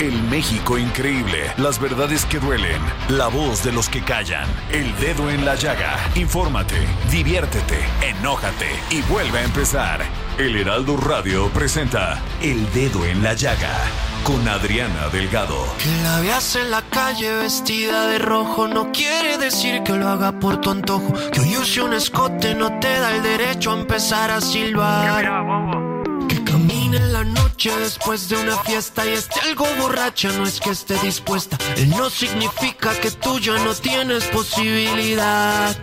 El México increíble. Las verdades que duelen. La voz de los que callan. El dedo en la llaga. Infórmate, diviértete, enójate y vuelve a empezar. El Heraldo Radio presenta El Dedo en la Llaga con Adriana Delgado. Que la veas en la calle vestida de rojo no quiere decir que lo haga por tu antojo. Que hoy use un escote no te da el derecho a empezar a silbar. En la noche después de una fiesta y esté algo borracha, no es que esté dispuesta. Él no significa que tú ya no tienes posibilidad.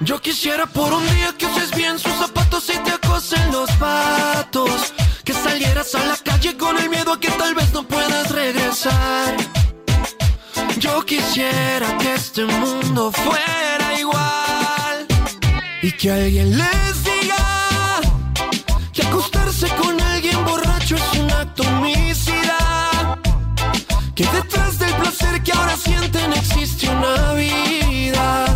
Yo quisiera por un día que uses bien sus zapatos y te acosen los patos. Que salieras a la calle con el miedo a que tal vez no puedas regresar. Yo quisiera que este mundo fuera igual. Y que alguien les Que detrás del placer que ahora sienten existe una vida.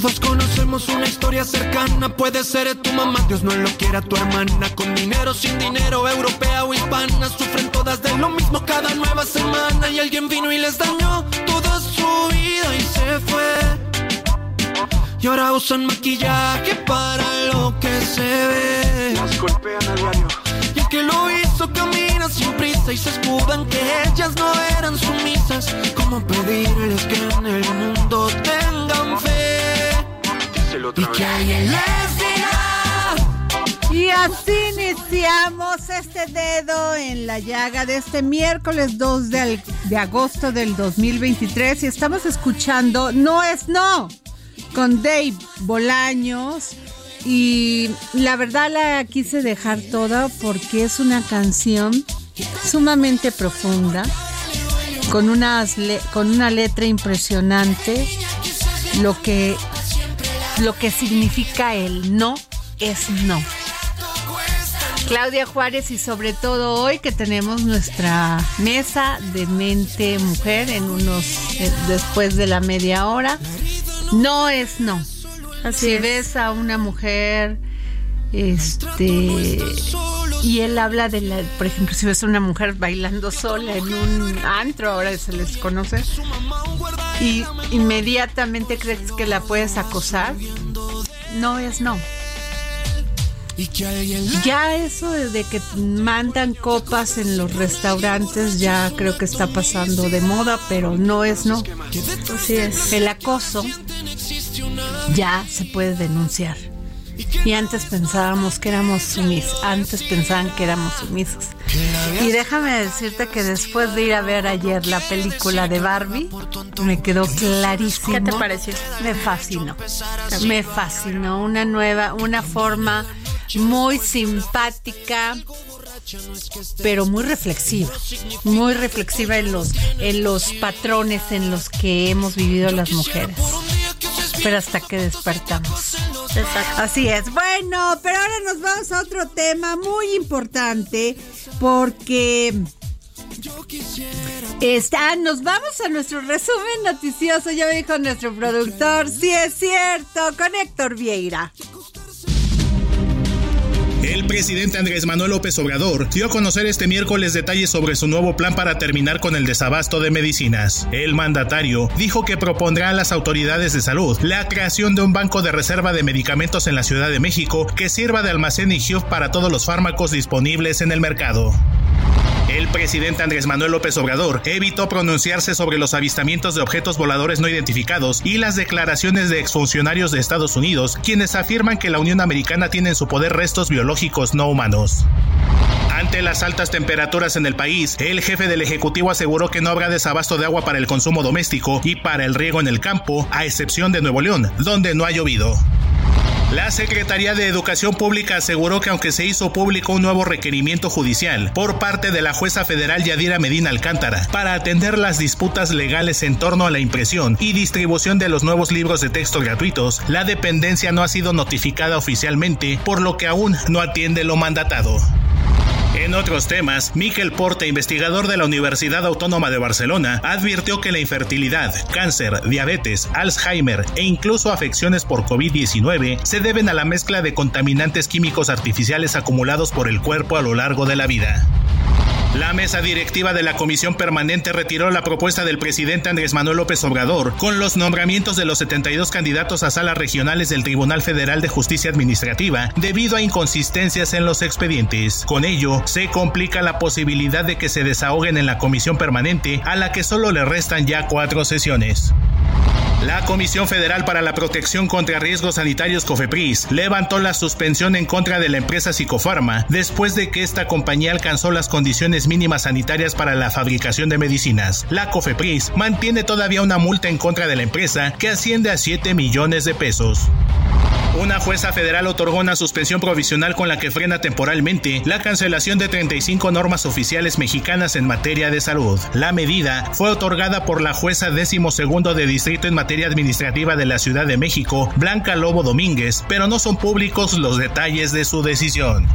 Todos conocemos una historia cercana, puede ser tu mamá, Dios no lo quiera tu hermana, con dinero, sin dinero, europea o hispana, sufren todas de lo mismo cada nueva semana y alguien vino y les dañó toda su vida y se fue. Y ahora usan maquillaje para lo que se ve. Las golpean a diario. Y el que lo hizo camina sin prisa y se escudan que ellas no Y les diga. Y así iniciamos este dedo en la llaga de este miércoles 2 de, de agosto del 2023 y estamos escuchando No es No con Dave Bolaños y la verdad la quise dejar toda porque es una canción sumamente profunda con, unas con una letra impresionante lo que lo que significa el no es no. Claudia Juárez y sobre todo hoy que tenemos nuestra mesa de mente mujer en unos eh, después de la media hora. No es no. si ves a una mujer este y él habla de la, por ejemplo, si ves a una mujer bailando sola en un antro, ahora se les conoce, y inmediatamente crees que la puedes acosar, no es no. Ya eso de, de que mandan copas en los restaurantes ya creo que está pasando de moda, pero no es no. Así es. El acoso ya se puede denunciar. Y antes pensábamos que éramos sumisos, antes pensaban que éramos sumisos. Y déjame decirte que después de ir a ver ayer la película de Barbie, me quedó clarísimo. ¿Qué te pareció? Me fascinó. Me fascinó. Una nueva, una forma muy simpática pero muy reflexiva, muy reflexiva en los, en los patrones en los que hemos vivido las mujeres. Pero hasta que despertamos. Así es. Bueno, pero ahora nos vamos a otro tema muy importante porque Está, nos vamos a nuestro resumen noticioso, ya dijo nuestro productor. Sí es cierto, con Héctor Vieira. El presidente Andrés Manuel López Obrador dio a conocer este miércoles detalles sobre su nuevo plan para terminar con el desabasto de medicinas. El mandatario dijo que propondrá a las autoridades de salud la creación de un banco de reserva de medicamentos en la Ciudad de México que sirva de almacén y para todos los fármacos disponibles en el mercado. El presidente Andrés Manuel López Obrador evitó pronunciarse sobre los avistamientos de objetos voladores no identificados y las declaraciones de exfuncionarios de Estados Unidos, quienes afirman que la Unión Americana tiene en su poder restos biológicos no humanos. Ante las altas temperaturas en el país, el jefe del Ejecutivo aseguró que no habrá desabasto de agua para el consumo doméstico y para el riego en el campo, a excepción de Nuevo León, donde no ha llovido. La Secretaría de Educación Pública aseguró que aunque se hizo público un nuevo requerimiento judicial por parte de la jueza federal Yadira Medina Alcántara para atender las disputas legales en torno a la impresión y distribución de los nuevos libros de texto gratuitos, la dependencia no ha sido notificada oficialmente, por lo que aún no atiende lo mandatado. En otros temas, Miquel Porte, investigador de la Universidad Autónoma de Barcelona, advirtió que la infertilidad, cáncer, diabetes, Alzheimer e incluso afecciones por COVID-19 se deben a la mezcla de contaminantes químicos artificiales acumulados por el cuerpo a lo largo de la vida. La mesa directiva de la Comisión Permanente retiró la propuesta del presidente Andrés Manuel López Obrador con los nombramientos de los 72 candidatos a salas regionales del Tribunal Federal de Justicia Administrativa debido a inconsistencias en los expedientes. Con ello, se complica la posibilidad de que se desahoguen en la Comisión Permanente a la que solo le restan ya cuatro sesiones. La Comisión Federal para la Protección contra Riesgos Sanitarios COFEPRIS levantó la suspensión en contra de la empresa Psicofarma después de que esta compañía alcanzó las condiciones mínimas sanitarias para la fabricación de medicinas. La COFEPRIS mantiene todavía una multa en contra de la empresa que asciende a 7 millones de pesos. Una jueza federal otorgó una suspensión provisional con la que frena temporalmente la cancelación de 35 normas oficiales mexicanas en materia de salud. La medida fue otorgada por la jueza décimo segundo de distrito en materia administrativa de la Ciudad de México, Blanca Lobo Domínguez, pero no son públicos los detalles de su decisión.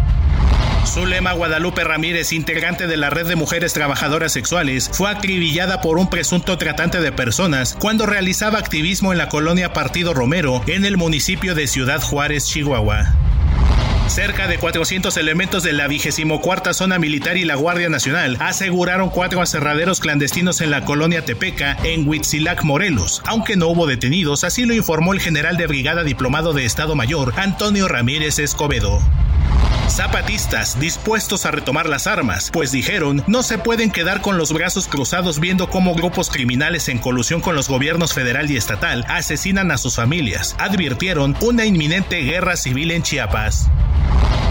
Zulema Guadalupe Ramírez, integrante de la red de mujeres trabajadoras sexuales, fue acribillada por un presunto tratante de personas cuando realizaba activismo en la colonia Partido Romero, en el municipio de Ciudad Juárez, Chihuahua. Cerca de 400 elementos de la 24 Zona Militar y la Guardia Nacional aseguraron cuatro aserraderos clandestinos en la colonia Tepeca, en Huitzilac, Morelos, aunque no hubo detenidos, así lo informó el general de brigada diplomado de Estado Mayor, Antonio Ramírez Escobedo. Zapatistas dispuestos a retomar las armas, pues dijeron no se pueden quedar con los brazos cruzados viendo cómo grupos criminales en colusión con los gobiernos federal y estatal asesinan a sus familias. Advirtieron una inminente guerra civil en Chiapas.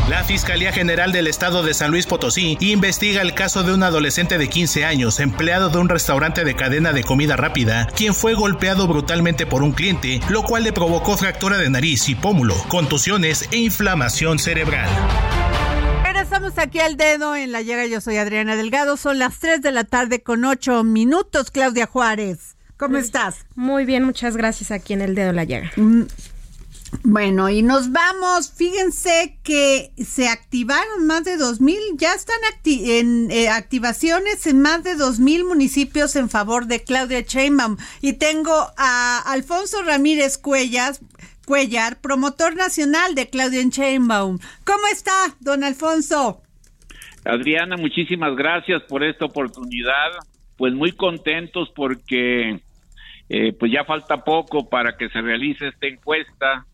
La Fiscalía General del Estado de San Luis Potosí investiga el caso de un adolescente de 15 años, empleado de un restaurante de cadena de comida rápida, quien fue golpeado brutalmente por un cliente, lo cual le provocó fractura de nariz y pómulo, contusiones e inflamación cerebral. Estamos aquí al dedo en la llaga. Yo soy Adriana Delgado. Son las 3 de la tarde con 8 minutos. Claudia Juárez, ¿cómo estás? Muy bien, muchas gracias aquí en el dedo en la llaga. Mm, bueno, y nos vamos. Fíjense que se activaron más de 2.000, ya están en eh, activaciones en más de 2.000 municipios en favor de Claudia Sheinbaum. Y tengo a Alfonso Ramírez Cuellas, Cuellar, promotor nacional de Claudia Sheinbaum. ¿Cómo está, don Alfonso? Adriana, muchísimas gracias por esta oportunidad. Pues muy contentos porque eh, pues ya falta poco para que se realice esta encuesta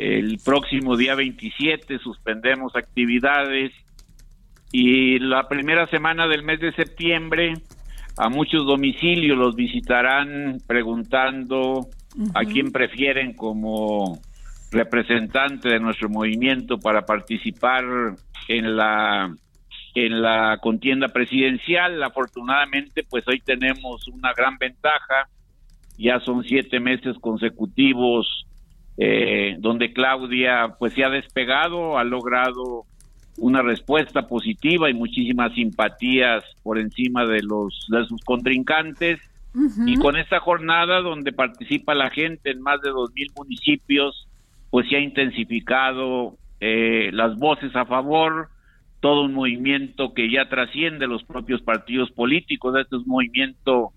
el próximo día 27 suspendemos actividades y la primera semana del mes de septiembre a muchos domicilios los visitarán preguntando a quién prefieren como representante de nuestro movimiento para participar en la en la contienda presidencial. Afortunadamente, pues hoy tenemos una gran ventaja. Ya son siete meses consecutivos eh, donde Claudia pues se ha despegado, ha logrado una respuesta positiva y muchísimas simpatías por encima de los de sus contrincantes. Y con esta jornada donde participa la gente en más de dos mil municipios pues se ha intensificado eh, las voces a favor todo un movimiento que ya trasciende los propios partidos políticos. Este es un movimiento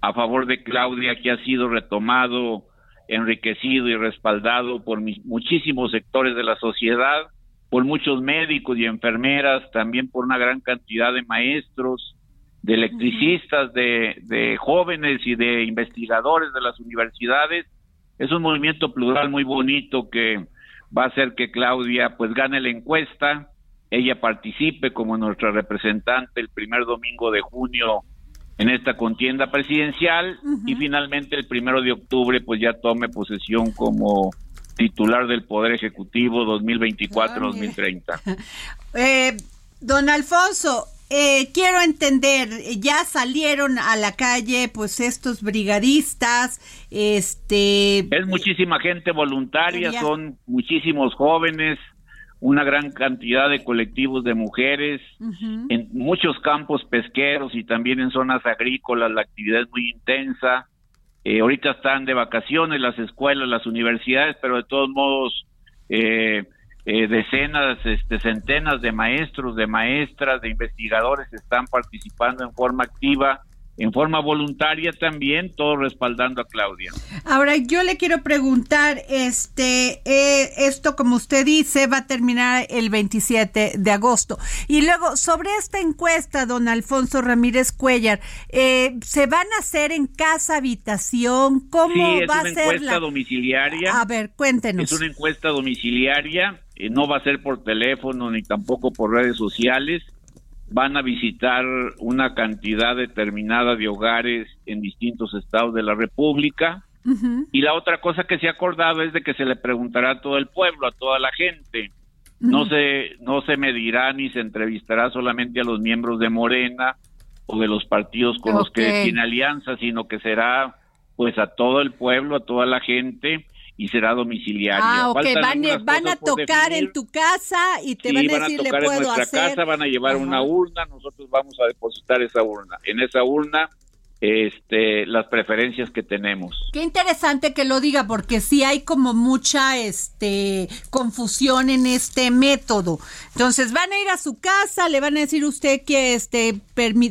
a favor de Claudia que ha sido retomado enriquecido y respaldado por muchísimos sectores de la sociedad, por muchos médicos y enfermeras, también por una gran cantidad de maestros, de electricistas, de, de jóvenes y de investigadores de las universidades. Es un movimiento plural muy bonito que va a hacer que Claudia pues gane la encuesta, ella participe como nuestra representante el primer domingo de junio en esta contienda presidencial y finalmente el primero de octubre pues ya tome posesión como titular del Poder Ejecutivo 2024-2030. eh, don Alfonso, eh, quiero entender, ya salieron a la calle pues estos brigadistas, este... Es muchísima gente voluntaria, son muchísimos jóvenes, una gran cantidad de colectivos de mujeres, en muchos campos pesqueros y también en zonas agrícolas la actividad es muy intensa. Eh, ahorita están de vacaciones las escuelas, las universidades, pero de todos modos eh, eh, decenas, este, centenas de maestros, de maestras, de investigadores están participando en forma activa en forma voluntaria también, todo respaldando a Claudia. Ahora yo le quiero preguntar, este, eh, esto como usted dice va a terminar el 27 de agosto y luego sobre esta encuesta, don Alfonso Ramírez Cuellar, eh, se van a hacer en casa habitación, cómo va a ser una encuesta domiciliaria. A ver, cuéntenos. Es una encuesta domiciliaria, eh, no va a ser por teléfono ni tampoco por redes sociales van a visitar una cantidad determinada de hogares en distintos estados de la República. Y la otra cosa que se ha acordado es de que se le preguntará a todo el pueblo, a toda la gente. No se no se medirá ni se entrevistará solamente a los miembros de Morena o de los partidos con los que tiene alianza, sino que será pues a todo el pueblo, a toda la gente y será domiciliaria. Ah, ok, van, a tocar en tu casa y te van a decir, van a tocar en nuestra casa, van a llevar una urna, nosotros vamos a depositar esa urna. En esa urna este, las preferencias que tenemos. Qué interesante que lo diga porque sí hay como mucha este confusión en este método. Entonces van a ir a su casa, le van a decir usted que este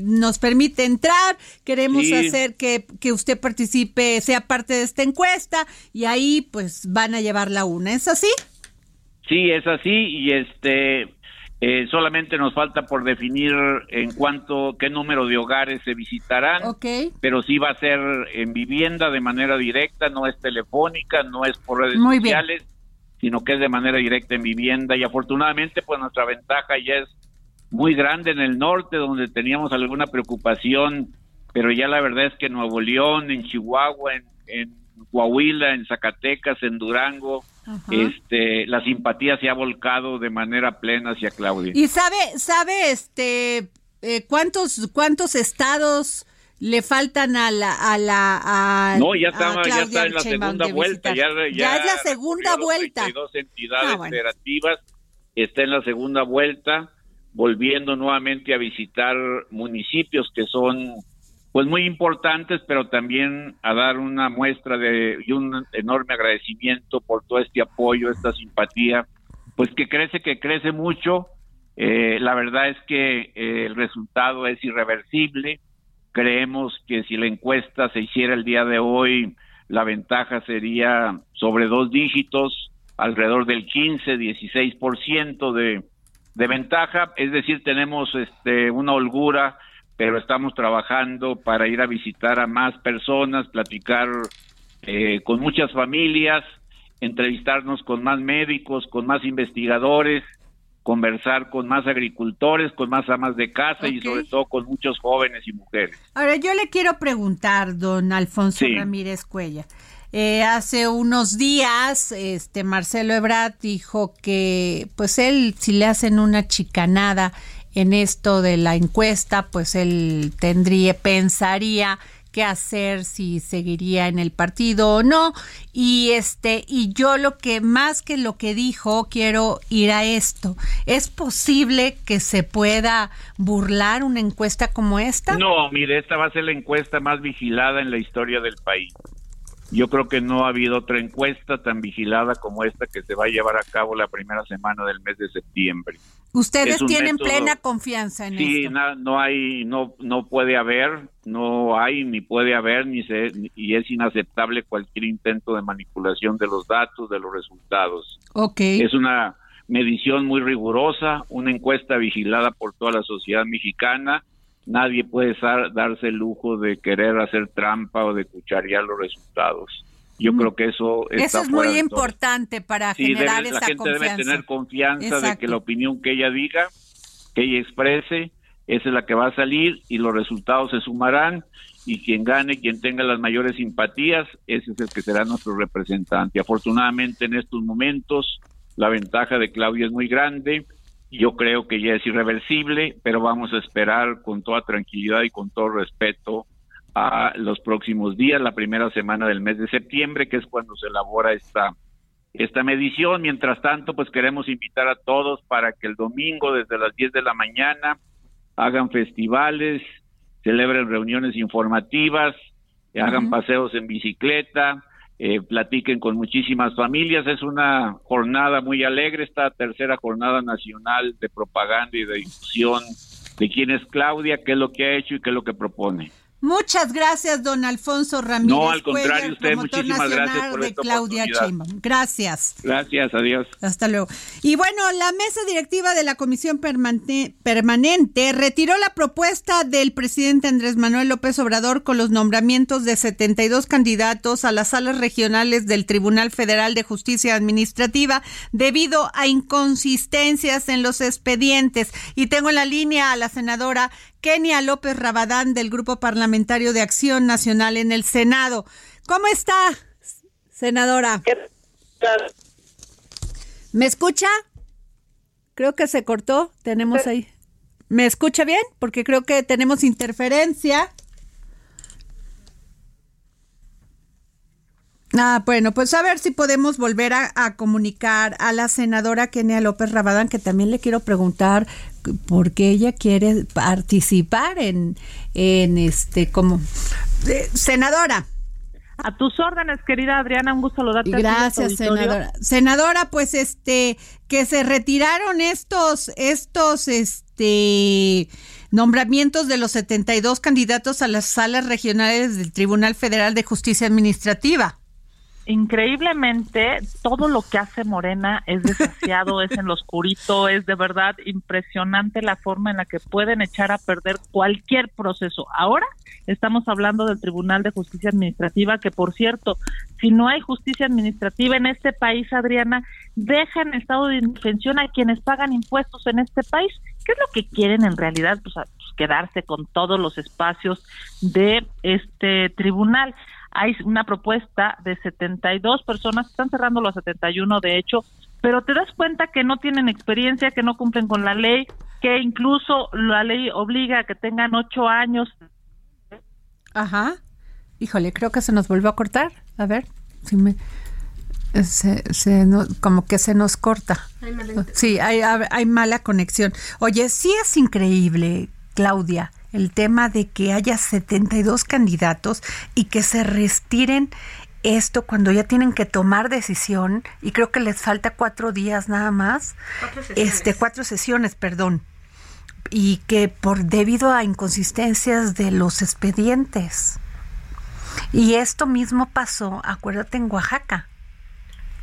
nos permite entrar, queremos hacer que, que usted participe, sea parte de esta encuesta y ahí pues van a llevar la una. ¿Es así? Sí, es así y este eh, solamente nos falta por definir en cuanto qué número de hogares se visitarán, pero sí va a ser en vivienda de manera directa, no es telefónica, no es por redes sociales, sino que es de manera directa en vivienda. Y afortunadamente pues nuestra ventaja ya es muy grande en el norte donde teníamos alguna preocupación, pero ya la verdad es que en Nuevo León, en Chihuahua, en, en Coahuila, en Zacatecas, en Durango, este, la simpatía se ha volcado de manera plena hacia Claudia. Y sabe, sabe, este, eh, cuántos, cuántos estados le faltan a la, a la, no, ya está, ya está en la segunda vuelta, ya, ya, es la segunda vuelta. Dos entidades ah, federativas está en la segunda vuelta, volviendo nuevamente a visitar municipios que son pues muy importantes, pero también a dar una muestra de y un enorme agradecimiento por todo este apoyo, esta simpatía, pues que crece, que crece mucho. Eh, la verdad es que eh, el resultado es irreversible. Creemos que si la encuesta se hiciera el día de hoy, la ventaja sería sobre dos dígitos, alrededor del 15, 16% de, de ventaja. Es decir, tenemos este, una holgura pero estamos trabajando para ir a visitar a más personas, platicar eh, con muchas familias, entrevistarnos con más médicos, con más investigadores, conversar con más agricultores, con más amas de casa y sobre todo con muchos jóvenes y mujeres. Ahora yo le quiero preguntar, don Alfonso Ramírez Cuella. Eh, hace unos días, este Marcelo Ebrard dijo que, pues él, si le hacen una chicanada en esto de la encuesta, pues él tendría, pensaría qué hacer, si seguiría en el partido o no. Y este, y yo lo que más que lo que dijo, quiero ir a esto. ¿Es posible que se pueda burlar una encuesta como esta? No, mire, esta va a ser la encuesta más vigilada en la historia del país. Yo creo que no ha habido otra encuesta tan vigilada como esta que se va a llevar a cabo la primera semana del mes de septiembre. Ustedes tienen plena confianza en sí, esto. Sí, no, hay, no, no puede haber, no hay ni puede haber ni se, y es inaceptable cualquier intento de manipulación de los datos, de los resultados. Okay. Es una medición muy rigurosa, una encuesta vigilada por toda la sociedad mexicana nadie puede darse el lujo de querer hacer trampa o de cucharear los resultados. Yo mm. creo que eso Eso es muy importante para generar esa La gente debe tener confianza de que la opinión que ella diga, que ella exprese, esa es la que va a salir y los resultados se sumarán y quien gane, quien tenga las mayores simpatías, ese es el que será nuestro representante. Afortunadamente en estos momentos la ventaja de Claudia es muy grande yo creo que ya es irreversible, pero vamos a esperar con toda tranquilidad y con todo respeto a los próximos días, la primera semana del mes de septiembre, que es cuando se elabora esta esta medición. Mientras tanto, pues queremos invitar a todos para que el domingo desde las 10 de la mañana hagan festivales, celebren reuniones informativas, hagan paseos en bicicleta, eh, platiquen con muchísimas familias. Es una jornada muy alegre, esta tercera jornada nacional de propaganda y de difusión de quién es Claudia, qué es lo que ha hecho y qué es lo que propone. Muchas gracias, don Alfonso Ramírez. No, al contrario, usted muchísimas gracias por de Claudia Sheinbaum. Gracias. Gracias, adiós. Hasta luego. Y bueno, la mesa directiva de la Comisión Permanente retiró la propuesta del presidente Andrés Manuel López Obrador con los nombramientos de 72 candidatos a las salas regionales del Tribunal Federal de Justicia Administrativa debido a inconsistencias en los expedientes. Y tengo en la línea a la senadora Kenia López Rabadán del Grupo Parlamentario de Acción Nacional en el Senado. ¿Cómo está, senadora? ¿Me escucha? Creo que se cortó. Tenemos ahí. ¿Me escucha bien? Porque creo que tenemos interferencia. Ah, bueno, pues a ver si podemos volver a, comunicar a la senadora Kenia López Rabadán, que también le quiero preguntar por qué ella quiere participar en, en este, como eh, senadora. A tus órdenes, querida Adriana, un gusto saludarte. Gracias, senadora. Senadora, pues este, que se retiraron estos, estos, este, nombramientos de los 72 candidatos a las salas regionales del Tribunal Federal de Justicia Administrativa increíblemente todo lo que hace Morena es desasiado, es en lo oscurito, es de verdad impresionante la forma en la que pueden echar a perder cualquier proceso. Ahora estamos hablando del Tribunal de Justicia Administrativa, que por cierto, si no hay justicia administrativa en este país, Adriana, deja en estado de indefensión a quienes pagan impuestos en este país. ¿Qué es lo que quieren en realidad? Pues, pues quedarse con todos los espacios de este tribunal hay una propuesta de 72 personas, están cerrando los 71 de hecho, pero te das cuenta que no tienen experiencia, que no cumplen con la ley, que incluso la ley obliga a que tengan ocho años. Ajá. Híjole, creo que se nos volvió a cortar. A ver, si me... Se, como que se nos corta. sí, hay, hay mala conexión. Oye, sí es increíble, Claudia el tema de que haya 72 candidatos y que se restiren esto cuando ya tienen que tomar decisión y creo que les falta cuatro días nada más, cuatro este cuatro sesiones, perdón, y que por debido a inconsistencias de los expedientes. Y esto mismo pasó, acuérdate, en Oaxaca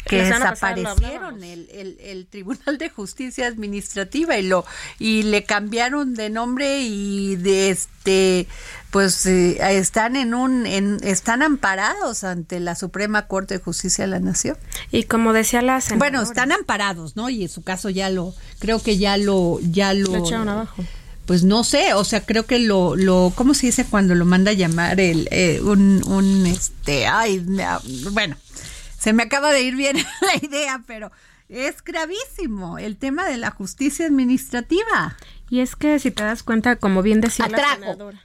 que desaparecieron el, el, Tribunal de Justicia Administrativa y lo y le cambiaron de nombre y de este pues eh, están en un en, están amparados ante la Suprema Corte de Justicia de la Nación. Y como decía la senadora, bueno están amparados no y en su caso ya lo creo que ya lo ya lo, echaron abajo. pues no sé, o sea, creo que lo, lo, ¿cómo se dice cuando lo manda a llamar el, eh, un, un, este, ay, bueno, se me acaba de ir bien la idea, pero es gravísimo el tema de la justicia administrativa. Y es que si te das cuenta, como bien decía la senadora,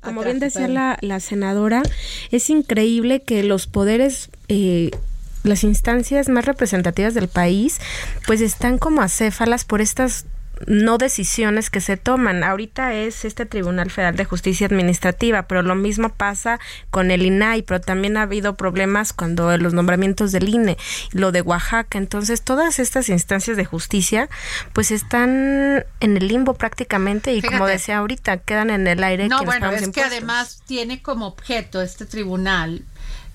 como bien decía la, la, senadora, es increíble que los poderes eh, las instancias más representativas del país pues están como acéfalas por estas no decisiones que se toman. Ahorita es este Tribunal Federal de Justicia Administrativa, pero lo mismo pasa con el INAI, pero también ha habido problemas cuando los nombramientos del INE, lo de Oaxaca. Entonces, todas estas instancias de justicia, pues están en el limbo prácticamente y como decía ahorita, quedan en el aire. No, bueno, es que además tiene como objeto este tribunal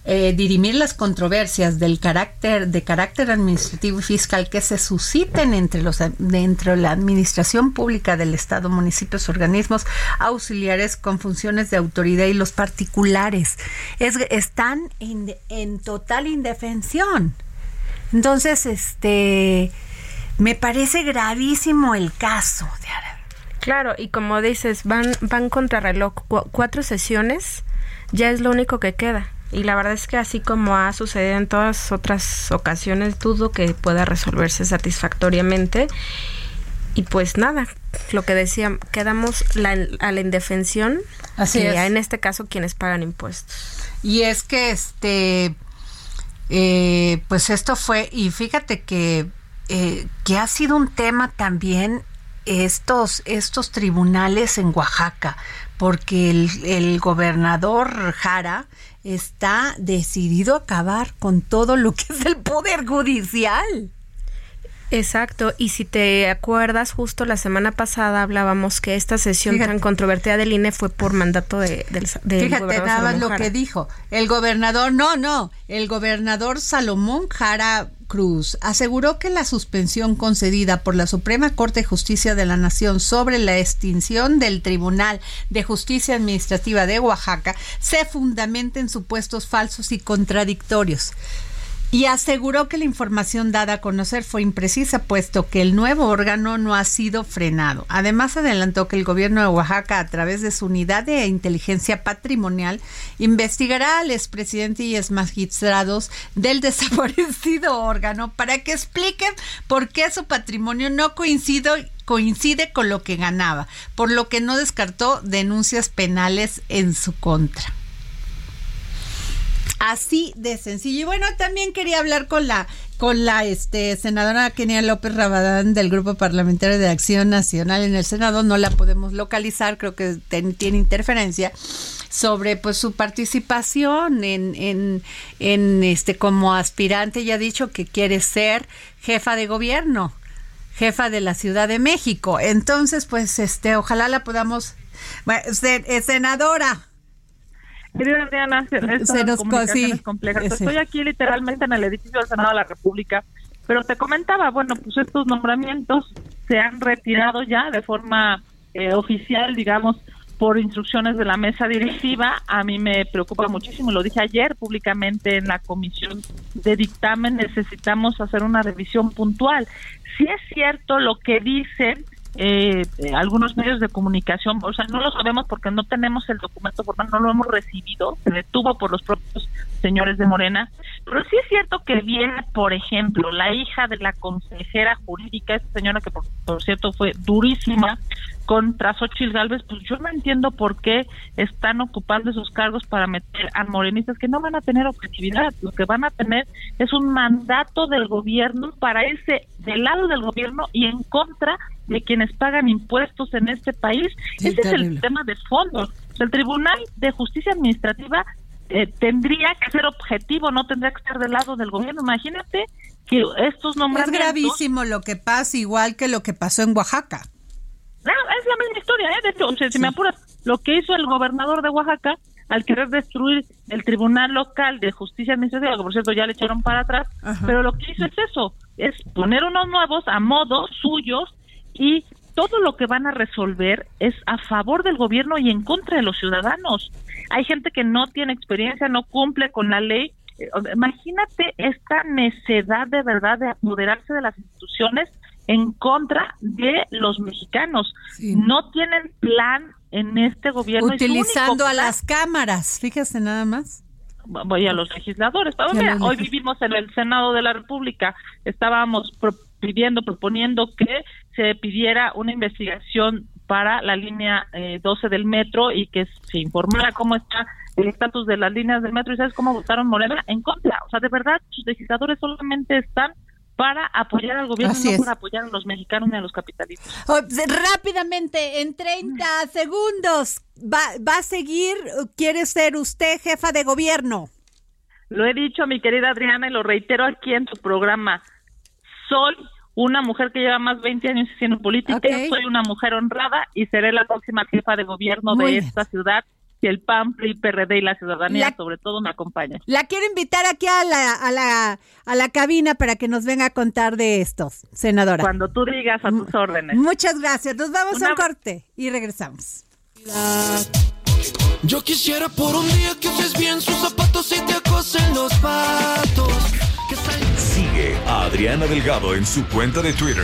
eh, dirimir las controversias del carácter de carácter administrativo y fiscal que se susciten entre los dentro de la administración pública del Estado, municipios, organismos auxiliares con funciones de autoridad y los particulares es, están en, total indefensión. Entonces, este me parece gravísimo el caso de Claro, y como dices, van van contra reloj cuatro sesiones, ya es lo único que queda. Y la verdad es que así como ha sucedido en todas otras ocasiones, dudo que pueda resolverse satisfactoriamente. Y pues nada, lo que decía, quedamos a la indefensión, Así en este caso quienes pagan impuestos. Y es que este, eh, pues esto fue, y fíjate que, eh, que ha sido un tema también estos, estos tribunales en Oaxaca, porque el, el gobernador Jara está decidido a acabar con todo lo que es el poder judicial. Exacto, y si te acuerdas, justo la semana pasada hablábamos que esta sesión tan controvertida del INE fue por mandato de, del, Fíjate, nada lo que dijo. El gobernador, no, no, el gobernador Salomón Jara Cruz aseguró que la suspensión concedida por la Suprema Corte de Justicia de la Nación sobre la extinción del Tribunal de Justicia Administrativa de Oaxaca se fundamenta en supuestos falsos y contradictorios y aseguró que la información dada a conocer fue imprecisa, puesto que el nuevo órgano no ha sido frenado. Además, adelantó que el gobierno de Oaxaca, a través de su unidad de inteligencia patrimonial, investigará al expresidente y exmagistrados del desaparecido órgano para que expliquen por qué su patrimonio no coincide coincide con lo que ganaba, por lo que no descartó denuncias penales en su contra. Así de sencillo. Y bueno, también quería hablar con la con la este senadora Kenia López Rabadán del Grupo Parlamentario de Acción Nacional en el Senado, no la podemos localizar, creo que tiene interferencia sobre pues su participación en, en, en este como aspirante ya ha dicho que quiere ser jefa de gobierno, jefa de la Ciudad de México. Entonces, pues este ojalá la podamos bueno, eh, senadora, Querida Adriana, se nos comunicaciones complejas. Estoy aquí literalmente en el edificio del Senado de la República, pero te comentaba, bueno, pues estos nombramientos se han retirado ya de forma eh, oficial, digamos, por instrucciones de la mesa directiva. A mí me preocupa muchísimo, lo dije ayer públicamente en la comisión de dictamen, necesitamos hacer una revisión puntual. Si es cierto lo que dicen eh, algunos medios de comunicación, o sea, no lo sabemos porque no tenemos el documento formal, no lo hemos recibido, se detuvo por los propios señores de Morena, pero sí es cierto que viene, por ejemplo, la hija de la consejera jurídica, esta señora que por, cierto fue durísima contra Xochitl Galvez, pues yo no entiendo por qué están ocupando esos cargos para meter a morenistas que no van a tener objetividad, lo que van a tener es un mandato del gobierno para irse del lado del gobierno y en contra de quienes pagan impuestos en este país. Ese es el tema de fondo. El Tribunal de Justicia Administrativa eh, tendría que ser objetivo, no tendría que estar del lado del gobierno. Imagínate que estos nombramientos... Es gravísimo lo que pasa, igual que lo que pasó en Oaxaca. No, es la misma historia, ¿eh? De hecho, si me apuras, lo que hizo el gobernador de Oaxaca al querer destruir el Tribunal Local de Justicia Administrativa, que por cierto ya le echaron para atrás, pero lo que hizo es eso, es poner unos nuevos a modo suyos y todo lo que van a resolver es a favor del gobierno y en contra de los ciudadanos. Hay gente que no tiene experiencia, no cumple con la ley. Eh, imagínate esta necedad de verdad de apoderarse de las instituciones en contra de los mexicanos. No tienen plan en este gobierno. Utilizando a las cámaras, fíjese nada más voy a los legisladores. hoy vivimos en el Senado de la República, estábamos pidiendo, proponiendo que se pidiera una investigación para la línea 12 del metro y que se informara cómo está el estatus de las líneas del metro y sabes cómo votaron Morena en contra. O sea, de verdad, sus legisladores solamente están para apoyar al gobierno, no para apoyar a los mexicanos ni a los capitalistas. Oh, rápidamente, en 30 segundos, ¿va, ¿va a seguir, quiere ser usted jefa de gobierno? Lo he dicho, mi querida Adriana, y lo reitero aquí en tu programa. Soy una mujer que lleva más de 20 años haciendo política, soy una mujer honrada y seré la próxima jefa de gobierno de esta ciudad si el PAN, PRI, PRD y la ciudadanía sobre todo me acompañan. La quiero invitar aquí a la, a la, a la cabina para que nos venga a contar de estos, senadora. Cuando tú digas a tus órdenes. Muchas gracias. Nos vamos a un corte y regresamos. Yo quisiera por un día que uses bien sus zapatos y te acosen los patos. Sigue a Adriana Delgado en su cuenta de Twitter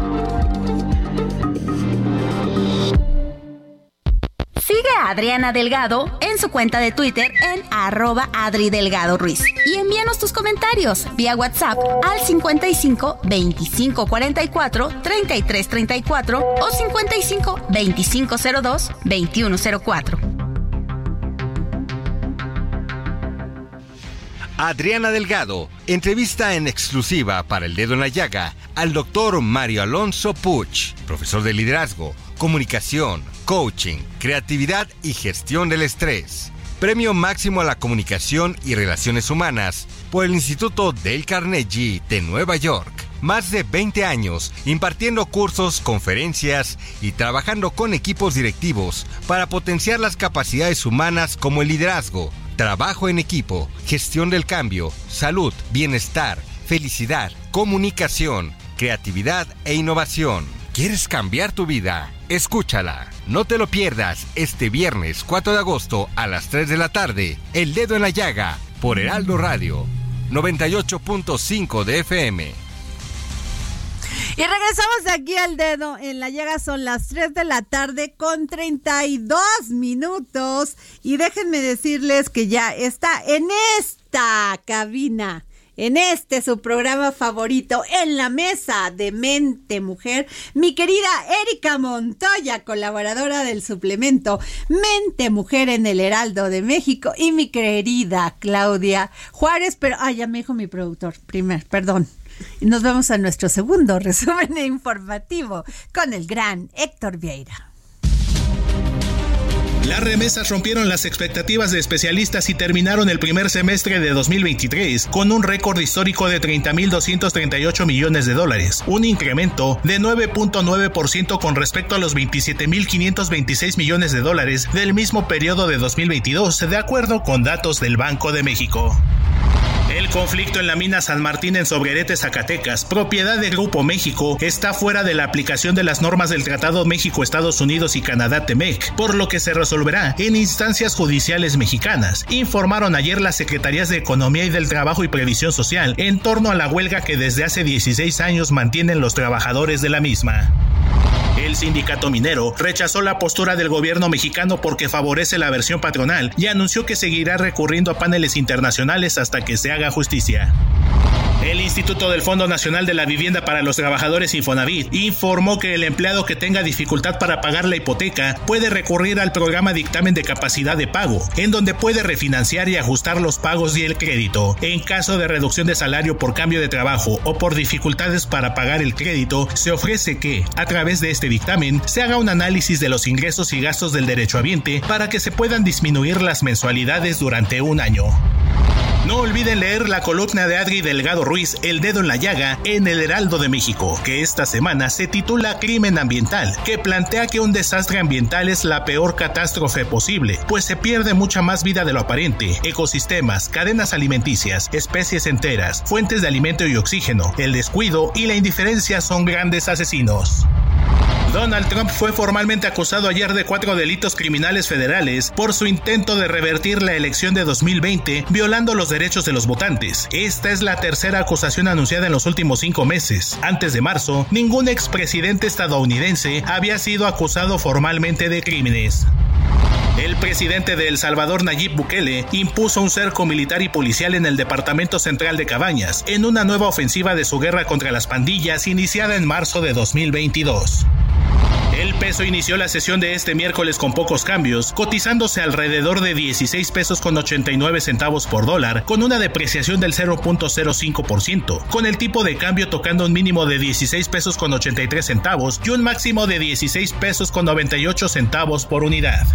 Sigue a Adriana Delgado en su cuenta de Twitter en arroba Adri Delgado Ruiz. Y envíanos tus comentarios vía WhatsApp al 55 25 44 33 34 o 55 25 02 21 04. Adriana Delgado entrevista en exclusiva para El Dedo en la Llaga al doctor Mario Alonso Puch, profesor de liderazgo, comunicación, coaching, creatividad y gestión del estrés. Premio máximo a la comunicación y relaciones humanas por el Instituto Del Carnegie de Nueva York. Más de 20 años impartiendo cursos, conferencias y trabajando con equipos directivos para potenciar las capacidades humanas como el liderazgo, trabajo en equipo, gestión del cambio, salud, bienestar, felicidad, comunicación, creatividad e innovación. ¿Quieres cambiar tu vida? Escúchala. No te lo pierdas este viernes 4 de agosto a las 3 de la tarde. El dedo en la llaga por Heraldo Radio 98.5 de FM. Y regresamos de aquí al dedo en la llaga. Son las 3 de la tarde con 32 minutos. Y déjenme decirles que ya está en esta cabina en este su programa favorito, en la mesa de Mente Mujer, mi querida Erika Montoya, colaboradora del suplemento Mente Mujer en el Heraldo de México, y mi querida Claudia Juárez, pero, ah, ya me dijo mi productor, primer, perdón. Nos vamos a nuestro segundo resumen informativo con el gran Héctor Vieira. Las remesas rompieron las expectativas de especialistas y terminaron el primer semestre de 2023 con un récord histórico de 30.238 millones de dólares, un incremento de 9.9% con respecto a los 27.526 millones de dólares del mismo periodo de 2022, de acuerdo con datos del Banco de México. El conflicto en la mina San Martín en Sobrerete, Zacatecas, propiedad del Grupo México, está fuera de la aplicación de las normas del Tratado México-Estados Unidos y Canadá-Temec, por lo que se resolverá en instancias judiciales mexicanas, informaron ayer las Secretarías de Economía y del Trabajo y Previsión Social en torno a la huelga que desde hace 16 años mantienen los trabajadores de la misma. El sindicato minero rechazó la postura del gobierno mexicano porque favorece la versión patronal y anunció que seguirá recurriendo a paneles internacionales hasta que se haga justicia. El Instituto del Fondo Nacional de la Vivienda para los Trabajadores Infonavit informó que el empleado que tenga dificultad para pagar la hipoteca puede recurrir al programa dictamen de capacidad de pago, en donde puede refinanciar y ajustar los pagos y el crédito. En caso de reducción de salario por cambio de trabajo o por dificultades para pagar el crédito, se ofrece que, a través de este dictamen, se haga un análisis de los ingresos y gastos del derechohabiente para que se puedan disminuir las mensualidades durante un año. No olviden leer la columna de Adri Delgado Ruiz, El dedo en la llaga, en El Heraldo de México, que esta semana se titula Crimen Ambiental, que plantea que un desastre ambiental es la peor catástrofe posible, pues se pierde mucha más vida de lo aparente, ecosistemas, cadenas alimenticias, especies enteras, fuentes de alimento y oxígeno, el descuido y la indiferencia son grandes asesinos. Donald Trump fue formalmente acusado ayer de cuatro delitos criminales federales por su intento de revertir la elección de 2020 violando los derechos de los votantes. Esta es la tercera acusación anunciada en los últimos cinco meses. Antes de marzo, ningún expresidente estadounidense había sido acusado formalmente de crímenes. El presidente de El Salvador, Nayib Bukele, impuso un cerco militar y policial en el departamento central de Cabañas, en una nueva ofensiva de su guerra contra las pandillas iniciada en marzo de 2022. El peso inició la sesión de este miércoles con pocos cambios, cotizándose alrededor de 16 pesos con 89 centavos por dólar, con una depreciación del 0.05%, con el tipo de cambio tocando un mínimo de 16 pesos con 83 centavos y un máximo de 16 pesos con 98 centavos por unidad.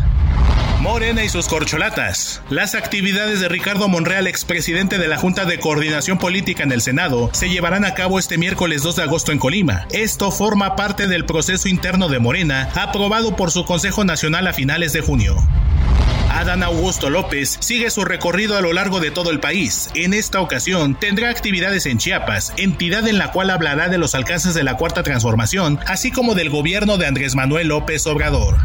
Morena y sus corcholatas. Las actividades de Ricardo Monreal, expresidente de la Junta de Coordinación Política en el Senado, se llevarán a cabo este miércoles 2 de agosto en Colima. Esto forma parte del proceso interno de Morena, aprobado por su Consejo Nacional a finales de junio. Adán Augusto López sigue su recorrido a lo largo de todo el país. En esta ocasión tendrá actividades en Chiapas, entidad en la cual hablará de los alcances de la Cuarta Transformación, así como del gobierno de Andrés Manuel López Obrador.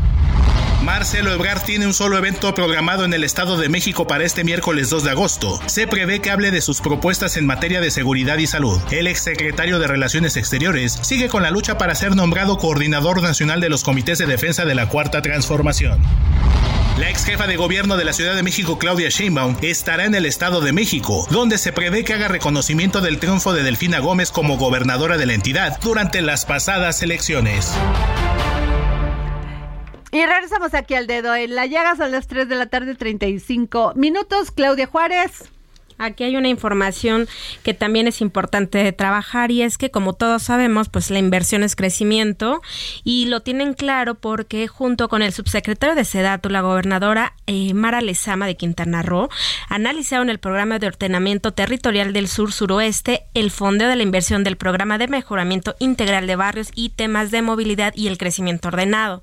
Marcelo Ebrard tiene un solo evento programado en el Estado de México para este miércoles 2 de agosto. Se prevé que hable de sus propuestas en materia de seguridad y salud. El exsecretario de Relaciones Exteriores sigue con la lucha para ser nombrado coordinador nacional de los comités de defensa de la Cuarta Transformación. La ex jefa de gobierno de la Ciudad de México, Claudia Sheinbaum, estará en el Estado de México, donde se prevé que haga reconocimiento del triunfo de Delfina Gómez como gobernadora de la entidad durante las pasadas elecciones. Y regresamos aquí al dedo en la llaga, son las 3 de la tarde, 35 minutos. Claudia Juárez. Aquí hay una información que también es importante de trabajar y es que como todos sabemos, pues la inversión es crecimiento y lo tienen claro porque junto con el subsecretario de Sedatu, la gobernadora eh, Mara Lezama de Quintana Roo, analizaron el programa de ordenamiento territorial del sur suroeste, el fondeo de la inversión del programa de mejoramiento integral de barrios y temas de movilidad y el crecimiento ordenado.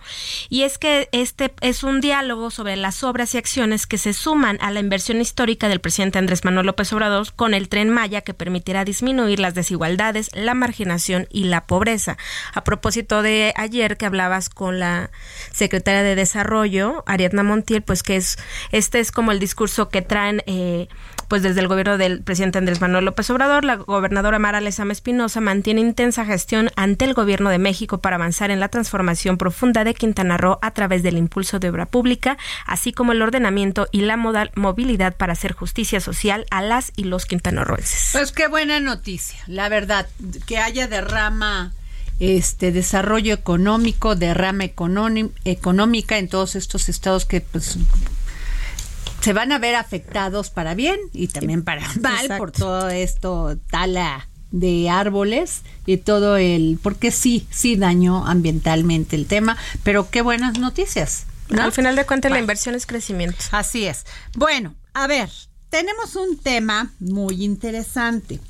Y es que este es un diálogo sobre las obras y acciones que se suman a la inversión histórica del presidente Andrés Manuel López Obrador con el tren Maya que permitirá disminuir las desigualdades, la marginación y la pobreza. A propósito de ayer que hablabas con la secretaria de Desarrollo, Ariadna Montiel, pues que es este es como el discurso que traen eh, pues desde el gobierno del presidente Andrés Manuel López Obrador, la gobernadora Mara Lezama Espinosa mantiene intensa gestión ante el gobierno de México para avanzar en la transformación profunda de Quintana Roo a través del impulso de obra pública, así como el ordenamiento y la modal movilidad para hacer justicia social a las y los quintanarroenses. Pues qué buena noticia, la verdad, que haya derrama este desarrollo económico, derrama económica en todos estos estados que pues se van a ver afectados para bien y también para mal por todo esto tala de árboles y todo el porque sí sí dañó ambientalmente el tema pero qué buenas noticias al final de cuentas la inversión es crecimiento. Así es. Bueno a ver tenemos un tema muy interesante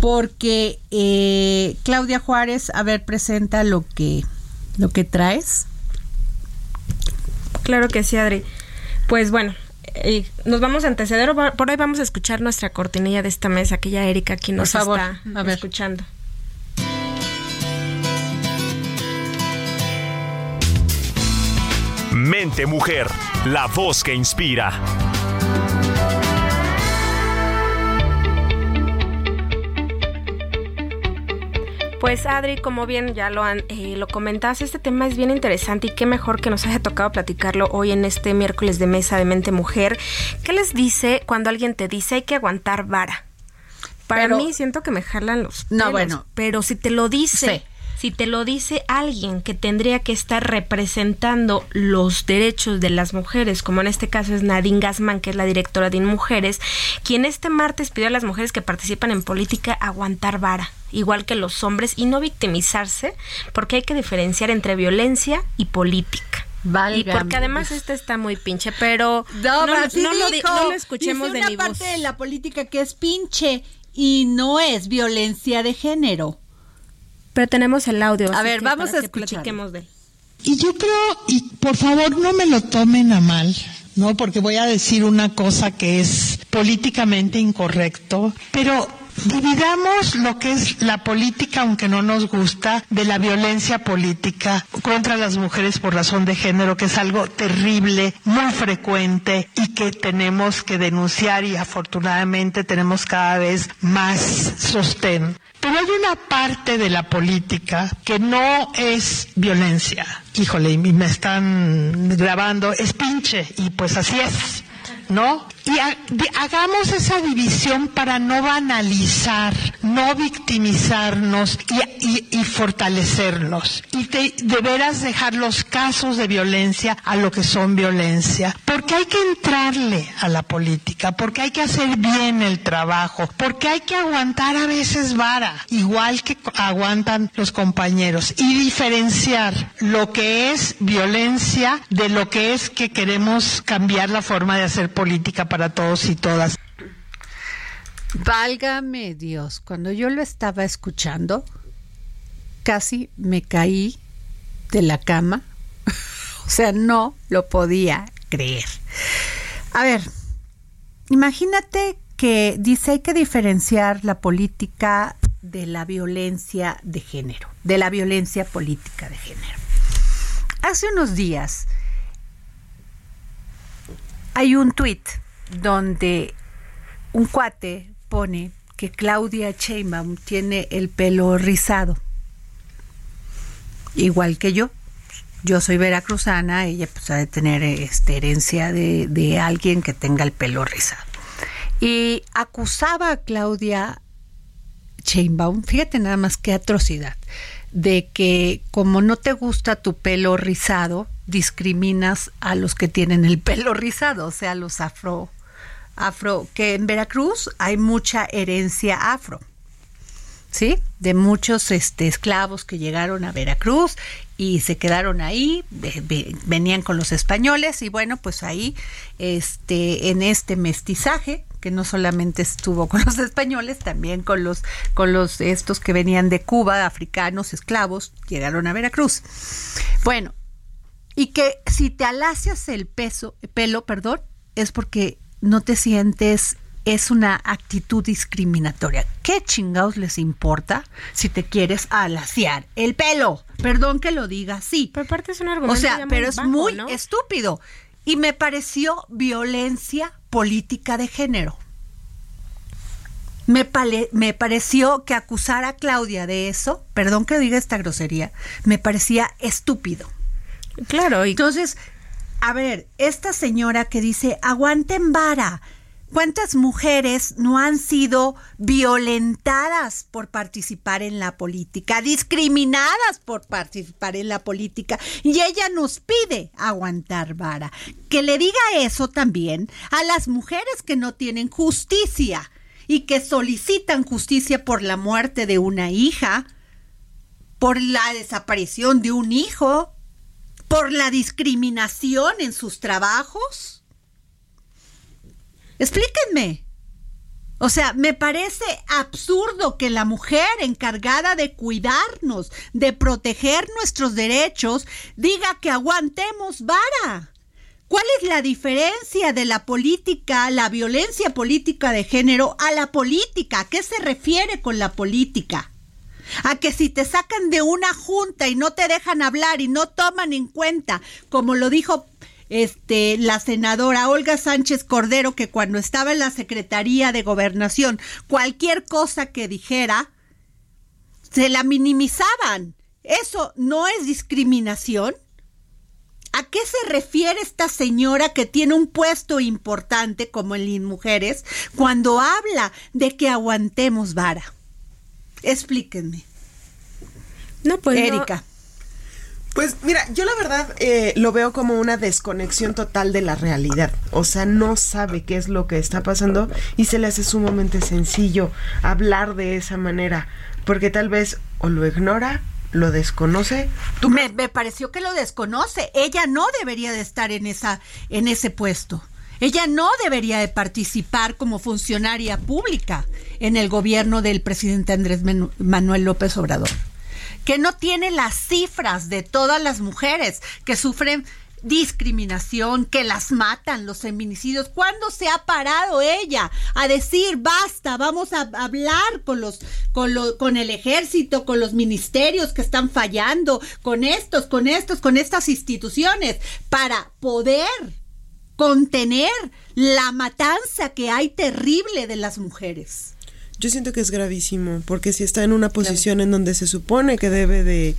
porque eh, Claudia Juárez a ver presenta lo que lo que traes claro que sí Adri pues bueno nos vamos a anteceder, por hoy vamos a escuchar nuestra cortinilla de esta mesa, que ya Erika aquí nos está escuchando. Mente Mujer, la voz que inspira. Pues Adri, como bien ya lo, han, eh, lo comentaste, este tema es bien interesante y qué mejor que nos haya tocado platicarlo hoy en este miércoles de mesa de mente mujer. ¿Qué les dice cuando alguien te dice hay que aguantar vara? Para mí siento que me jalan los pelos, No, bueno. Pero si te lo dice si te lo dice alguien que tendría que estar representando los derechos de las mujeres, como en este caso es Nadine Gassman, que es la directora de Mujeres, quien este martes pidió a las mujeres que participan en política aguantar vara, igual que los hombres, y no victimizarse, porque hay que diferenciar entre violencia y política. Y porque además este está muy pinche, pero no, no, lo, escuchemos de una parte de la política que es pinche y no es violencia de género. Pero tenemos el audio. A ver, vamos a escuchar. De y yo creo, y por favor no me lo tomen a mal, ¿no? Porque voy a decir una cosa que es políticamente incorrecto, pero Dividamos lo que es la política, aunque no nos gusta, de la violencia política contra las mujeres por razón de género, que es algo terrible, muy frecuente y que tenemos que denunciar y afortunadamente tenemos cada vez más sostén. Pero hay una parte de la política que no es violencia. Híjole, y me están grabando, es pinche, y pues así es, ¿no? Y hagamos esa división para no banalizar, no victimizarnos y, fortalecernos. Y de, veras dejar los casos de violencia a lo que son violencia. Porque hay que entrarle a la política, porque hay que hacer bien el trabajo, porque hay que aguantar a veces vara, igual que aguantan los compañeros. Y diferenciar lo que es violencia de lo que es que queremos cambiar la forma de hacer política para todos y todas. Válgame Dios, cuando yo lo estaba escuchando, casi me caí de la cama. o sea, no lo podía creer. A ver, imagínate que dice hay que diferenciar la política de la violencia de género, de la violencia política de género. Hace unos días hay un tuit donde un cuate pone que Claudia Sheinbaum tiene el pelo rizado, igual que yo. Yo soy veracruzana, ella pues ha de tener este, herencia de, de alguien que tenga el pelo rizado. Y acusaba a Claudia Sheinbaum, fíjate nada más qué atrocidad, de que como no te gusta tu pelo rizado, discriminas a los que tienen el pelo rizado, o sea, los afro, afro, que en Veracruz hay mucha herencia afro. ¿sí? De muchos este, esclavos que llegaron a Veracruz y se quedaron ahí, venían con los españoles y bueno, pues ahí, este, en este mestizaje, que no solamente estuvo con los españoles, también con los, con los estos que venían de Cuba, africanos, esclavos, llegaron a Veracruz. Bueno, y que si te alacias el peso, pelo, perdón, es porque no te sientes es una actitud discriminatoria. ¿Qué chingados les importa si te quieres alaciar el pelo? Perdón que lo diga así. Pero aparte es un argumento. O sea, pero es muy estúpido. Y me pareció violencia política de género. Me, me, pareció que acusar a Claudia de eso, perdón que diga esta grosería, me parecía estúpido. Claro. Y... Entonces, a ver, esta señora que dice, aguanten vara. ¿Cuántas mujeres no han sido violentadas por participar en la política, discriminadas por participar en la política? Y ella nos pide aguantar vara. Que le diga eso también a las mujeres que no tienen justicia y que solicitan justicia por la muerte de una hija, por la desaparición de un hijo, por la discriminación en sus trabajos? Explíquenme. O sea, me parece absurdo que la mujer encargada de cuidarnos, de proteger nuestros derechos, diga que aguantemos vara. ¿Cuál es la diferencia de la política, la violencia política de género a la política? ¿A qué se refiere con la política? A que si te sacan de una junta y no te dejan hablar y no toman en cuenta, como lo dijo este, la senadora Olga Sánchez Cordero, que cuando estaba en la Secretaría de Gobernación, cualquier cosa que dijera, se la minimizaban. ¿Eso no es discriminación? ¿A qué se refiere esta señora que tiene un puesto importante como en Mujeres cuando habla de que aguantemos vara? Explíquenme. No, pues. Erika. Pues mira, yo la verdad eh, lo veo como una desconexión total de la realidad. O sea, no sabe qué es lo que está pasando y se le hace sumamente sencillo hablar de esa manera, porque tal vez o lo ignora lo desconoce. Me, me, pareció que lo desconoce. Ella no debería de estar en esa en ese puesto. Ella no debería de participar como funcionaria pública en el gobierno del presidente Andrés Manuel López Obrador. Que no tiene las cifras de todas las mujeres que sufren discriminación, que las matan, los feminicidios. ¿Cuándo se ha parado ella a decir basta, vamos a hablar con los, con con el ejército, con los ministerios que están fallando, con estos, con estos, con estas instituciones, para poder contener la matanza que hay terrible de las mujeres? Yo siento que es gravísimo, porque si está en una posición en donde se supone que debe de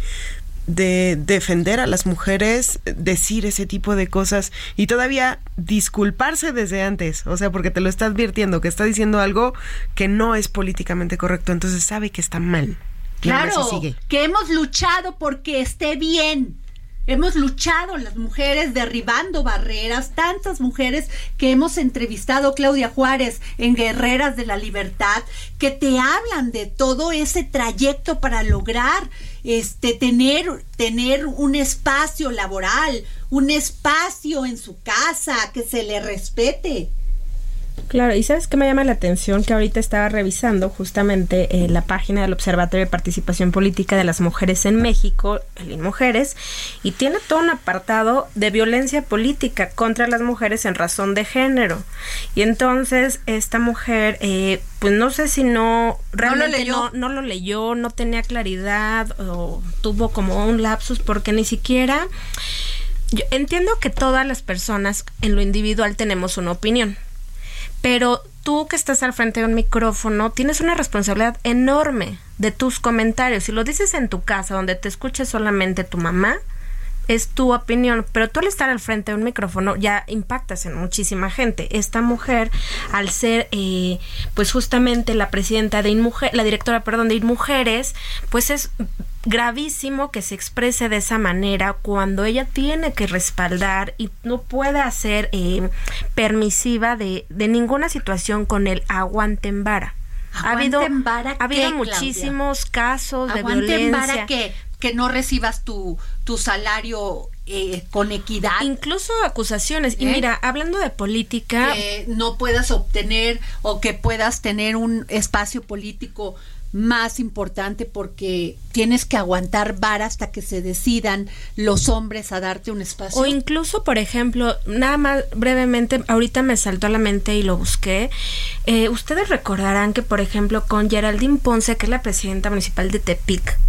de defender a las mujeres, decir ese tipo de cosas y todavía disculparse desde antes, o sea, porque te lo está advirtiendo, que está diciendo algo que no es políticamente correcto, entonces sabe que está mal. Claro, que hemos luchado porque esté bien. Hemos luchado las mujeres derribando barreras, tantas mujeres que hemos entrevistado, Claudia Juárez, en Guerreras de la Libertad, que te hablan de todo ese trayecto para lograr este, tener, tener un espacio laboral, un espacio en su casa, que se le respete. Claro, y sabes qué me llama la atención que ahorita estaba revisando justamente eh, la página del Observatorio de Participación Política de las Mujeres en México, el Mujeres, y tiene todo un apartado de violencia política contra las mujeres en razón de género. Y entonces esta mujer, eh, pues no sé si no realmente no lo, no, lo leyó, no tenía claridad o tuvo como un lapsus porque ni siquiera yo entiendo que todas las personas en lo individual tenemos una opinión pero tú que estás al frente de un micrófono tienes una responsabilidad enorme de tus comentarios. Si lo dices en tu casa, donde te escuche solamente tu mamá, es tu opinión, pero tú al estar al frente de un micrófono ya impactas en muchísima gente. Esta mujer, al ser eh, pues justamente la presidenta de Inmujer, la directora, perdón, de Inmujeres, pues es gravísimo que se exprese de esa manera cuando ella tiene que respaldar y no puede ser eh, permisiva de, de, ninguna situación con el aguante en vara. Ha habido, ha habido muchísimos casos de violencia. que que no recibas tu, tu salario eh, con equidad. Incluso acusaciones. Y ¿Eh? mira, hablando de política... Que no puedas obtener o que puedas tener un espacio político más importante porque tienes que aguantar vara hasta que se decidan los hombres a darte un espacio. O incluso, por ejemplo, nada más brevemente, ahorita me saltó a la mente y lo busqué. Eh, ustedes recordarán que, por ejemplo, con Geraldine Ponce, que es la presidenta municipal de Tepic,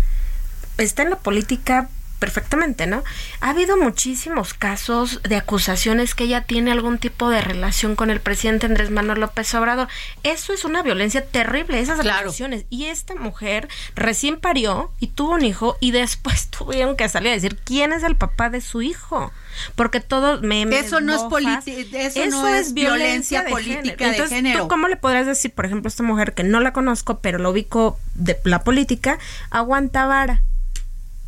está en la política perfectamente, ¿no? Ha habido muchísimos casos de acusaciones que ella tiene algún tipo de relación con el presidente Andrés Manuel López Obrador. Eso es una violencia terrible, esas acusaciones. Y esta mujer recién parió y tuvo un hijo y después tuvieron que salir a decir quién es el papá de su hijo. Porque todo me Eso no es eso, no es, violencia, política de género. ¿tú cómo le podrías decir, por ejemplo, a esta mujer que no la conozco, pero lo ubico de la política, aguanta vara?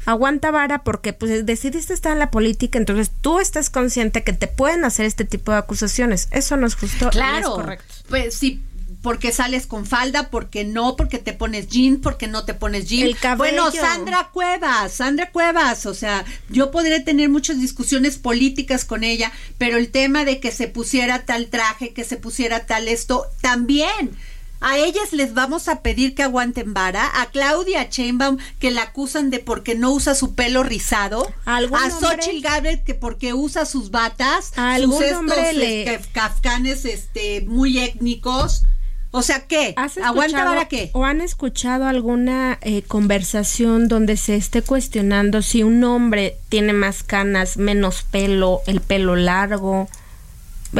Aguanta vara porque pues decidiste estar en la política, entonces tú estás consciente que te pueden hacer este tipo de acusaciones. Eso no es justo. Claro. es correcto. Pues sí, porque sales con falda, porque no, porque te pones jean, porque no te pones jean. bueno, Sandra Cuevas, Sandra Cuevas, o sea, yo podré tener muchas discusiones políticas con ella, pero el tema de que se pusiera tal traje, que se pusiera tal esto, también a ellas les vamos a pedir que aguanten vara. A Claudia Chainbaum que la acusan de porque no usa su pelo rizado. A Xochitl Gabbard que porque usa sus batas. ¿A sus estos este, kafkanes este, muy étnicos. O sea, ¿qué? ¿Aguanta vara qué? ¿O han escuchado alguna eh, conversación donde se esté cuestionando si un hombre tiene más canas, menos pelo, el pelo largo?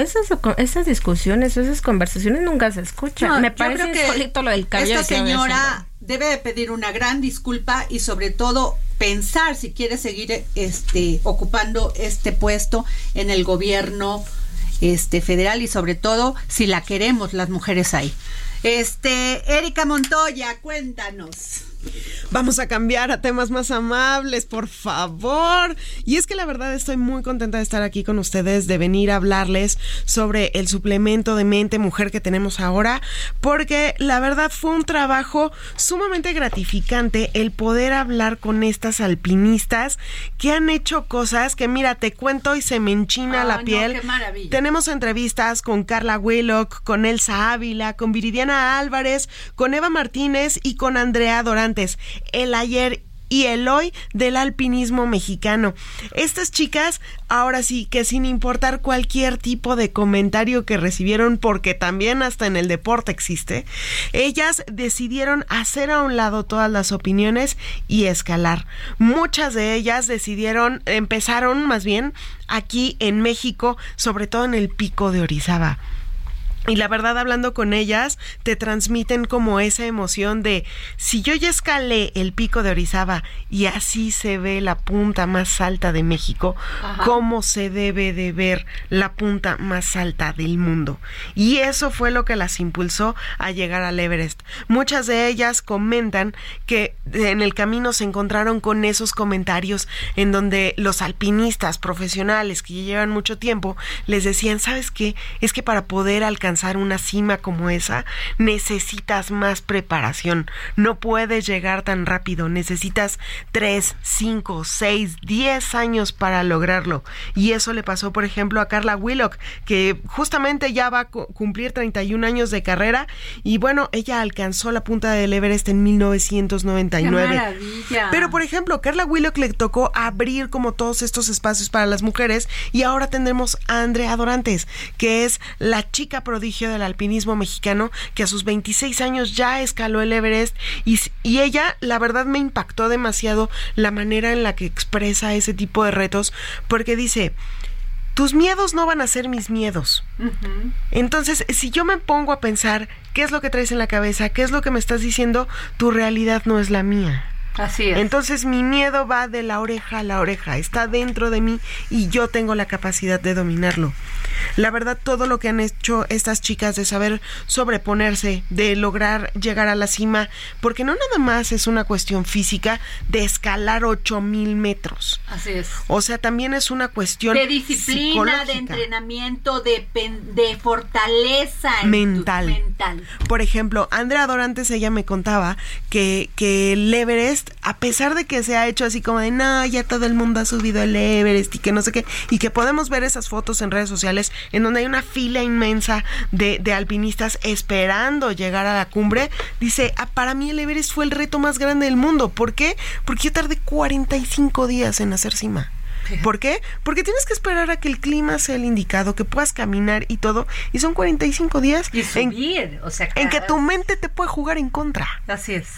Esas, esas discusiones, esas conversaciones nunca se escuchan. Me parece que lo del Esta señora debe de pedir una gran disculpa y sobre todo pensar si quiere seguir este ocupando este puesto en el gobierno este federal y sobre todo si la queremos las mujeres ahí. Este, Erika Montoya, cuéntanos. Vamos a cambiar a temas más amables, por favor. Y es que la verdad estoy muy contenta de estar aquí con ustedes, de venir a hablarles sobre el suplemento de mente mujer que tenemos ahora, porque la verdad fue un trabajo sumamente gratificante el poder hablar con estas alpinistas que han hecho cosas que mira, te cuento y se me enchina la piel. Tenemos entrevistas con Carla Willock, con Elsa Ávila, con Viridiana Álvarez, con Eva Martínez y con Andrea Dorante el ayer y el hoy del alpinismo mexicano. Estas chicas, ahora sí, que sin importar cualquier tipo de comentario que recibieron, porque también hasta en el deporte existe, ellas decidieron hacer a un lado todas las opiniones y escalar. Muchas de ellas decidieron, empezaron más bien aquí en México, sobre todo en el pico de Orizaba. Y la verdad, hablando con ellas, te transmiten como esa emoción de si yo ya escalé el pico de Orizaba y así se ve la punta más alta de México, ¿cómo se debe de ver la punta más alta del mundo? Y eso fue lo que las impulsó a llegar al Everest. Muchas de ellas comentan que en el camino se encontraron con esos comentarios en donde los alpinistas profesionales que llevan mucho tiempo les decían, ¿sabes qué? Es que para poder alcanzar una cima como esa, necesitas más preparación. No puedes llegar tan rápido. Necesitas 3, 5, 6, 10 años para lograrlo. Y eso le pasó, por ejemplo, a Carla Willock, que justamente ya va a cumplir 31 años de carrera. Y bueno, ella alcanzó la punta del Everest en 1999. Pero, por ejemplo, Carla Willock le tocó abrir como todos estos espacios para las mujeres. Y ahora tendremos a Andrea Dorantes, que es la chica prodigiosa del alpinismo mexicano que a sus 26 años ya escaló el Everest y, y ella la verdad me impactó demasiado la manera en la que expresa ese tipo de retos porque dice tus miedos no van a ser mis miedos. Entonces, si yo me pongo a pensar qué es lo que traes en la cabeza, qué es lo que me estás diciendo, tu realidad no es la mía. Así es. Entonces mi miedo va de la oreja a la oreja, está dentro de mí y yo tengo la capacidad de dominarlo. La verdad, todo lo que han hecho estas chicas de saber sobreponerse, de lograr llegar a la cima, porque no nada más es una cuestión física de escalar ocho mil metros. Así es. O sea, también es una cuestión de disciplina, de entrenamiento, de, de fortaleza mental. mental. Por ejemplo, Andrea Dorantes, ella me contaba que, que el Everest a pesar de que se ha hecho así como de, no, ya todo el mundo ha subido el Everest y que no sé qué, y que podemos ver esas fotos en redes sociales en donde hay una fila inmensa de, alpinistas esperando llegar a la cumbre, dice, ah, para mí el Everest fue el reto más grande del mundo. ¿Por qué? Porque yo tardé 45 días en hacer cima. ¿Por qué? Porque tienes que esperar a que el clima sea el indicado, que puedas caminar y todo. Y son 45 días y subir, o sea, en que tu mente te puede jugar en contra. Así es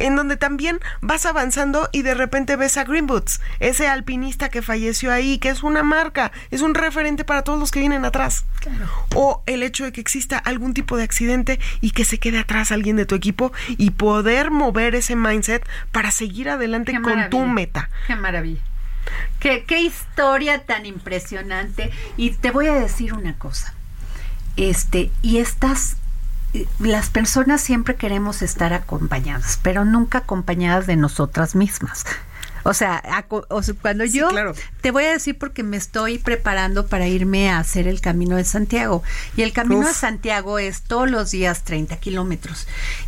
en donde también vas avanzando y de repente ves a Green Boots, ese alpinista que falleció ahí, que es una marca, es un referente para todos los que vienen atrás. O el hecho de que exista algún tipo de accidente y que se quede atrás alguien de tu equipo y poder mover ese mindset para seguir adelante con tu meta. Qué maravilla. Qué, qué historia tan impresionante. Y te voy a decir una cosa. Este, y estas las personas siempre queremos estar acompañadas, pero nunca acompañadas de nosotras mismas. O sea, cuando yo te voy a decir porque me estoy preparando para irme a hacer el Camino de Santiago. Y el Camino de Santiago es todos los días 30 kilómetros.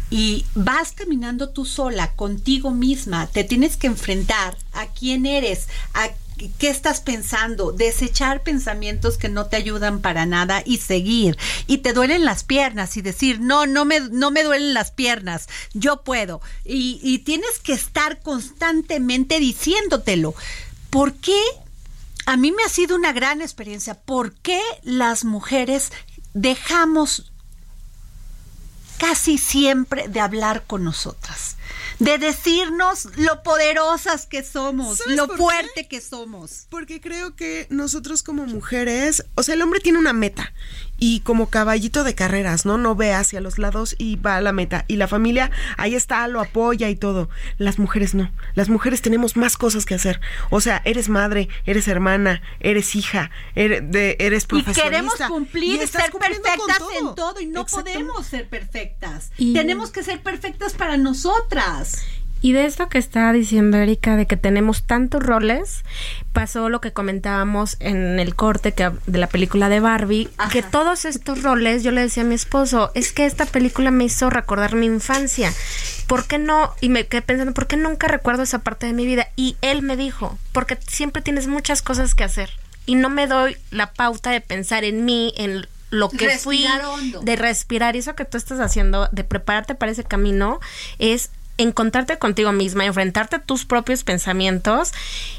Y vas caminando tú sola, contigo misma. Te tienes que enfrentar a quién eres, a qué estás pensando, desechar pensamientos que no te ayudan para nada y seguir. Y te duelen las piernas y decir, no, no me, no me duelen las piernas, yo puedo. Y, tienes que estar constantemente diciéndotelo. ¿Por qué? A mí me ha sido una gran experiencia. ¿Por qué las mujeres dejamos casi siempre de hablar con nosotras? De decirnos lo poderosas que somos, lo fuerte que somos. Porque creo que nosotros como mujeres, o sea, el hombre tiene una meta y como caballito de carreras, ¿no? No ve hacia los lados y va a la meta. Y la familia ahí está, lo apoya y todo. Las mujeres no. Las mujeres tenemos más cosas que hacer. O sea, eres madre, eres hermana, eres hija, eres, de, eres profesionista. Y queremos cumplir y ser perfectas en todo y no podemos ser perfectas. Tenemos que ser perfectas para nosotras. Y de esto que está diciendo Erika, de que tenemos tantos roles, pasó lo que comentábamos en el corte que, de la película de Barbie, que todos estos roles, yo le decía a mi esposo, es que esta película me hizo recordar mi infancia. ¿Por qué no? Y me quedé pensando, ¿por qué nunca recuerdo esa parte de mi vida? Y él me dijo, porque siempre tienes muchas cosas que hacer. Y no me doy la pauta de pensar en mí, en lo que fui, de respirar. Y eso que tú estás haciendo, de prepararte para ese camino, es encontrarte contigo misma, enfrentarte a tus propios pensamientos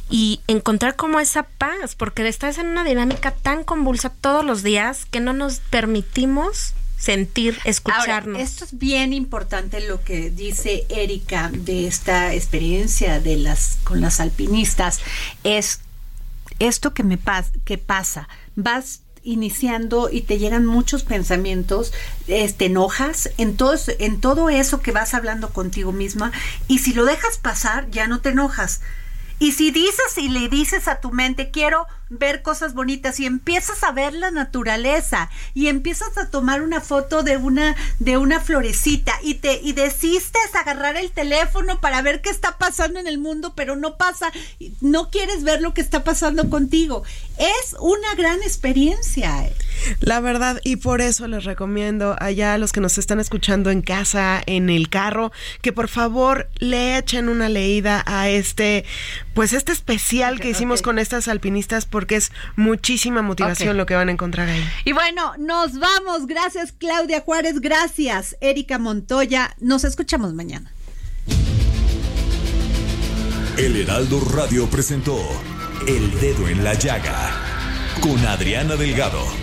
y encontrar como esa paz, porque estás en una dinámica tan convulsa todos los días que no nos permitimos sentir, escucharnos. esto es bien importante lo que dice Erika de esta experiencia de las con las alpinistas es esto que me que pasa, vas iniciando y te llegan muchos pensamientos, te enojas en todo, en todo eso que vas hablando contigo misma y si lo dejas pasar ya no te enojas. Y si dices y le dices a tu mente, quiero ver cosas bonitas y empiezas a ver la naturaleza y empiezas a tomar una foto de una de una florecita y te y desistes agarrar el teléfono para ver qué está pasando en el mundo, pero no pasa, no quieres ver lo que está pasando contigo. Es una gran experiencia. La verdad, y por eso les recomiendo allá a los que nos están escuchando en casa, en el carro, que por favor le echen una leída a este, pues este especial que hicimos con estas alpinistas porque es muchísima motivación lo que van a encontrar ahí. Y bueno, nos vamos. Gracias Claudia Juárez, gracias Erika Montoya. Nos escuchamos mañana. El Heraldo Radio presentó El Dedo en la Llaga con Adriana Delgado.